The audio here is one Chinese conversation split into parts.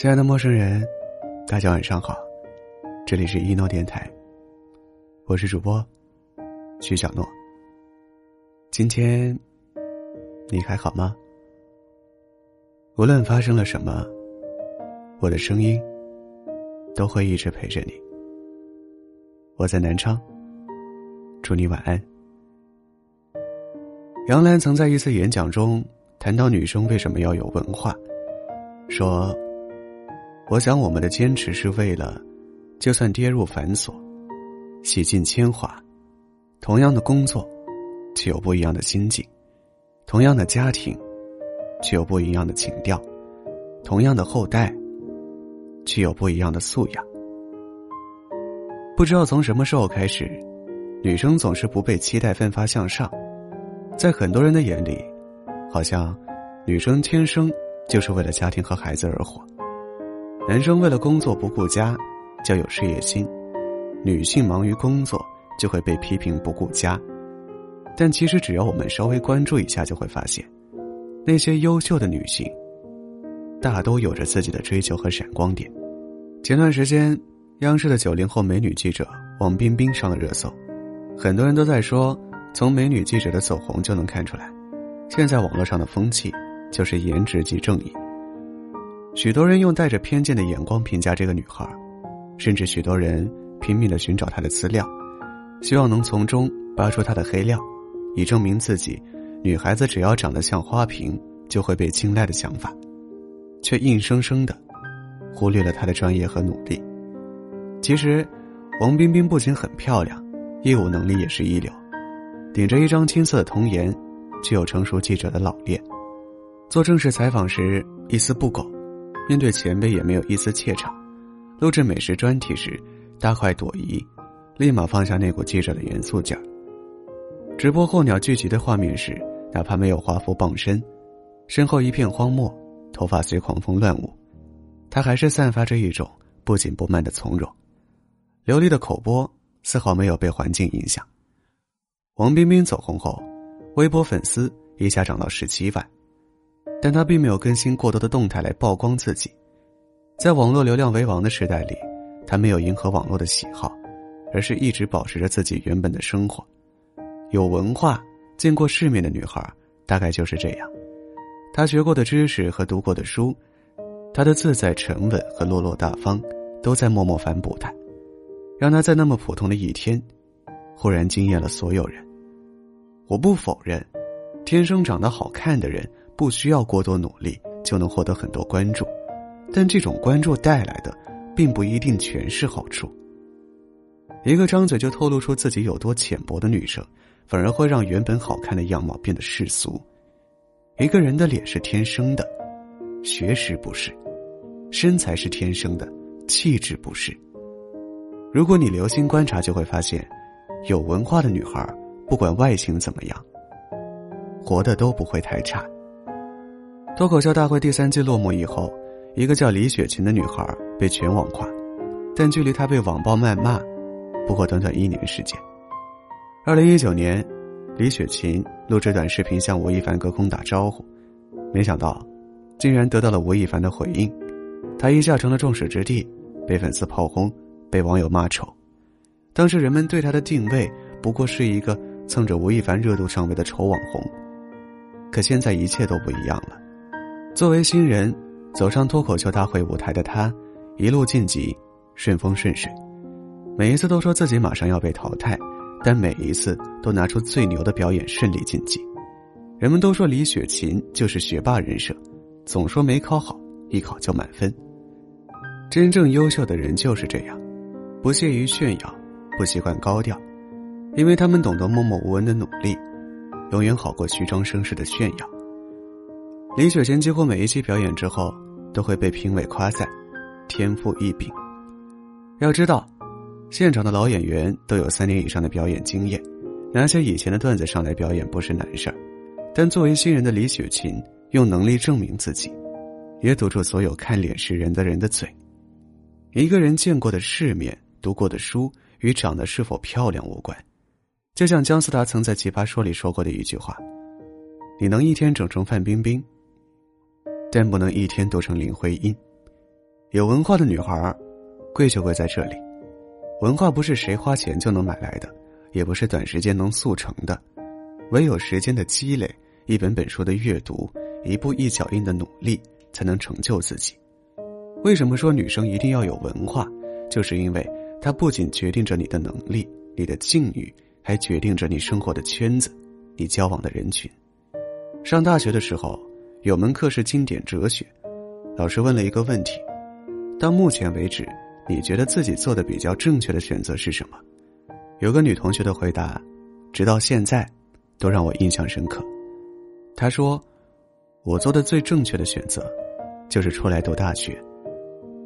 亲爱的陌生人，大家晚上好，这里是一诺电台，我是主播徐小诺。今天你还好吗？无论发生了什么，我的声音都会一直陪着你。我在南昌，祝你晚安。杨澜曾在一次演讲中谈到女生为什么要有文化，说。我想，我们的坚持是为了，就算跌入繁琐，洗尽铅华，同样的工作，却有不一样的心境；同样的家庭，却有不一样的情调；同样的后代，却有不一样的素养。不知道从什么时候开始，女生总是不被期待奋发向上，在很多人的眼里，好像女生天生就是为了家庭和孩子而活。男生为了工作不顾家，就有事业心；女性忙于工作，就会被批评不顾家。但其实，只要我们稍微关注一下，就会发现，那些优秀的女性，大都有着自己的追求和闪光点。前段时间，央视的九零后美女记者王冰冰上了热搜，很多人都在说，从美女记者的走红就能看出来，现在网络上的风气就是颜值即正义。许多人用带着偏见的眼光评价这个女孩，甚至许多人拼命的寻找她的资料，希望能从中扒出她的黑料，以证明自己女孩子只要长得像花瓶就会被青睐的想法，却硬生生的忽略了她的专业和努力。其实，王冰冰不仅很漂亮，业务能力也是一流，顶着一张青涩的童颜，具有成熟记者的老练，做正式采访时一丝不苟。面对前辈也没有一丝怯场，录制美食专题时大快朵颐，立马放下那股记者的严肃劲儿。直播候鸟聚集的画面时，哪怕没有华服傍身，身后一片荒漠，头发随狂风乱舞，他还是散发着一种不紧不慢的从容。流利的口播丝毫没有被环境影响。王冰冰走红后，微博粉丝一下涨到十七万。但他并没有更新过多的动态来曝光自己，在网络流量为王的时代里，他没有迎合网络的喜好，而是一直保持着自己原本的生活。有文化、见过世面的女孩，大概就是这样。她学过的知识和读过的书，她的自在沉稳和落落大方，都在默默反哺她，让她在那么普通的一天，忽然惊艳了所有人。我不否认，天生长得好看的人。不需要过多努力就能获得很多关注，但这种关注带来的，并不一定全是好处。一个张嘴就透露出自己有多浅薄的女生，反而会让原本好看的样貌变得世俗。一个人的脸是天生的，学识不是；身材是天生的，气质不是。如果你留心观察，就会发现，有文化的女孩，不管外形怎么样，活的都不会太差。脱口秀大会第三季落幕以后，一个叫李雪琴的女孩被全网夸，但距离她被网暴谩骂，不过短短一年时间。二零一九年，李雪琴录制短视频向吴亦凡隔空打招呼，没想到，竟然得到了吴亦凡的回应，她一下成了众矢之的，被粉丝炮轰，被网友骂丑。当时人们对她的定位不过是一个蹭着吴亦凡热度上位的丑网红，可现在一切都不一样了。作为新人，走上脱口秀大会舞台的他，一路晋级，顺风顺水。每一次都说自己马上要被淘汰，但每一次都拿出最牛的表演，顺利晋级。人们都说李雪琴就是学霸人设，总说没考好，一考就满分。真正优秀的人就是这样，不屑于炫耀，不习惯高调，因为他们懂得默默无闻的努力，永远好过虚张声势的炫耀。李雪琴几乎每一期表演之后，都会被评委夸赞，天赋异禀。要知道，现场的老演员都有三年以上的表演经验，拿些以前的段子上来表演不是难事儿。但作为新人的李雪琴，用能力证明自己，也堵住所有看脸识人的人的嘴。一个人见过的世面、读过的书，与长得是否漂亮无关。就像姜思达曾在《奇葩说》里说过的一句话：“你能一天整成范冰冰。”但不能一天都成林徽因。有文化的女孩，贵就贵在这里。文化不是谁花钱就能买来的，也不是短时间能速成的，唯有时间的积累，一本本书的阅读，一步一脚印的努力，才能成就自己。为什么说女生一定要有文化？就是因为它不仅决定着你的能力、你的境遇，还决定着你生活的圈子、你交往的人群。上大学的时候，有门课是经典哲学，老师问了一个问题：到目前为止，你觉得自己做的比较正确的选择是什么？有个女同学的回答，直到现在，都让我印象深刻。她说：“我做的最正确的选择，就是出来读大学。”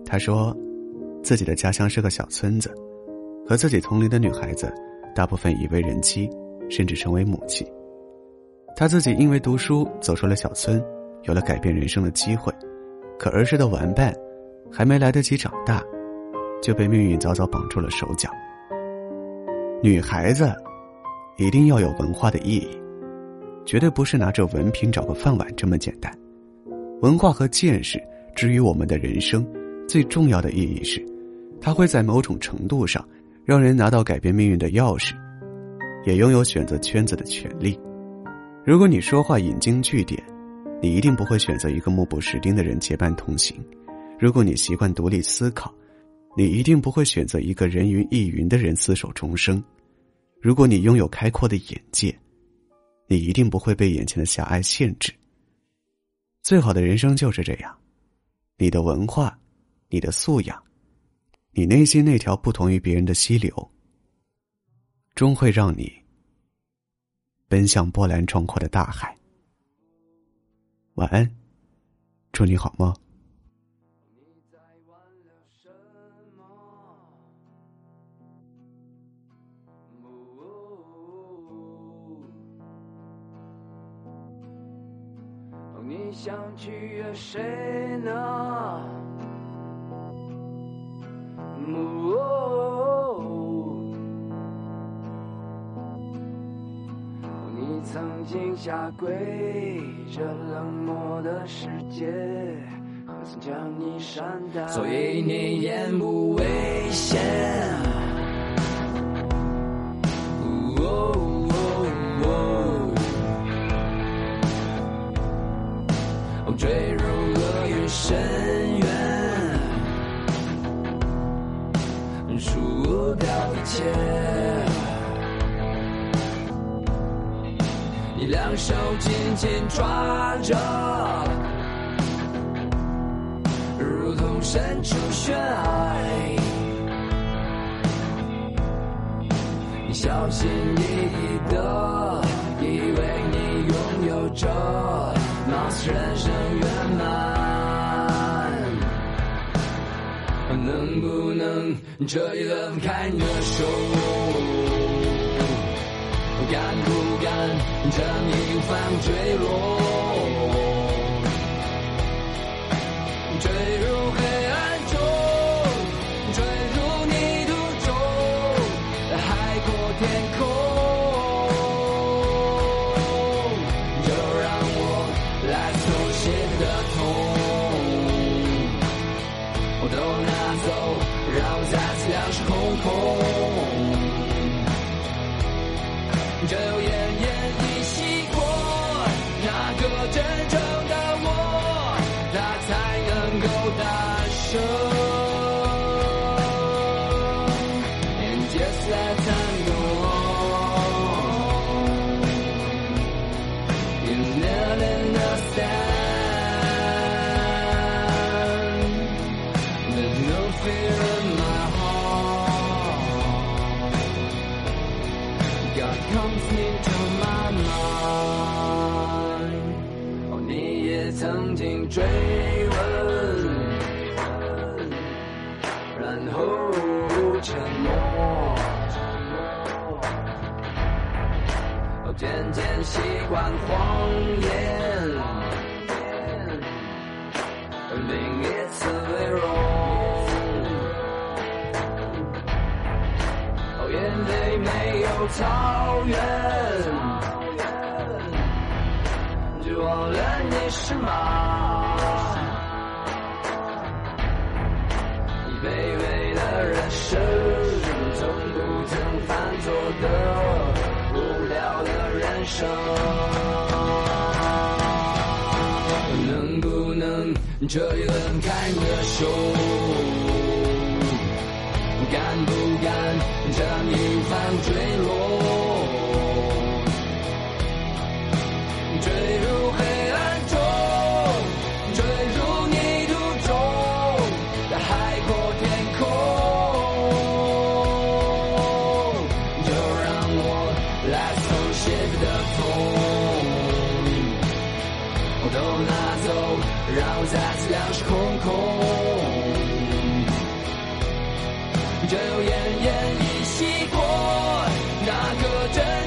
他说，自己的家乡是个小村子，和自己同龄的女孩子，大部分已为人妻，甚至成为母亲。他自己因为读书走出了小村，有了改变人生的机会，可儿时的玩伴，还没来得及长大，就被命运早早绑住了手脚。女孩子，一定要有文化的意义，绝对不是拿着文凭找个饭碗这么简单。文化和见识，之于我们的人生。最重要的意义是，它会在某种程度上让人拿到改变命运的钥匙，也拥有选择圈子的权利。如果你说话引经据典，你一定不会选择一个目不识丁的人结伴同行；如果你习惯独立思考，你一定不会选择一个人云亦云的人厮守终生；如果你拥有开阔的眼界，你一定不会被眼前的狭隘限制。最好的人生就是这样，你的文化。你的素养，你内心那条不同于别人的溪流，终会让你奔向波澜壮阔的大海。晚安，祝你好梦。你想去谁呢？下跪，这冷漠的世界，何曾将你善待？所以你言不危险。哦你两手紧紧抓着，如同身处悬崖。你小心翼翼的，以为你拥有着，貌似人生圆满。能不能彻底的放开你的手？敢趁你反坠落，坠入黑暗中，坠入泥土中，海阔天空。就让我来凑些的痛，我都拿。走，让我再次两手空空。只 you never understand. 渐渐习惯谎言，另一次委婉。哦，眼里没有草原，就忘了你是马。卑微的人生，曾不曾犯错的。了的人生，能不能这一分开的手，敢不敢这一番坠落？today.